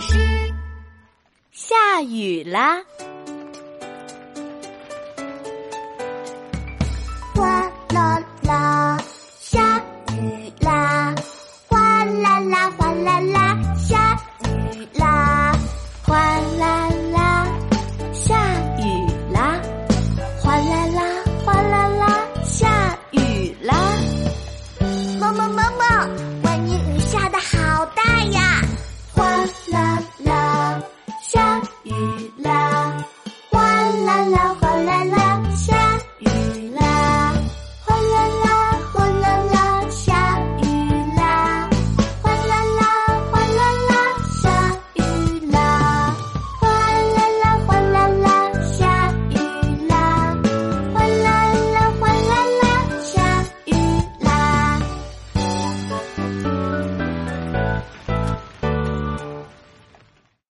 是下雨啦哗啦啦下雨啦。哗啦啦哗啦啦下雨啦。哗啦啦下雨啦。哗啦啦哗啦啦下雨啦。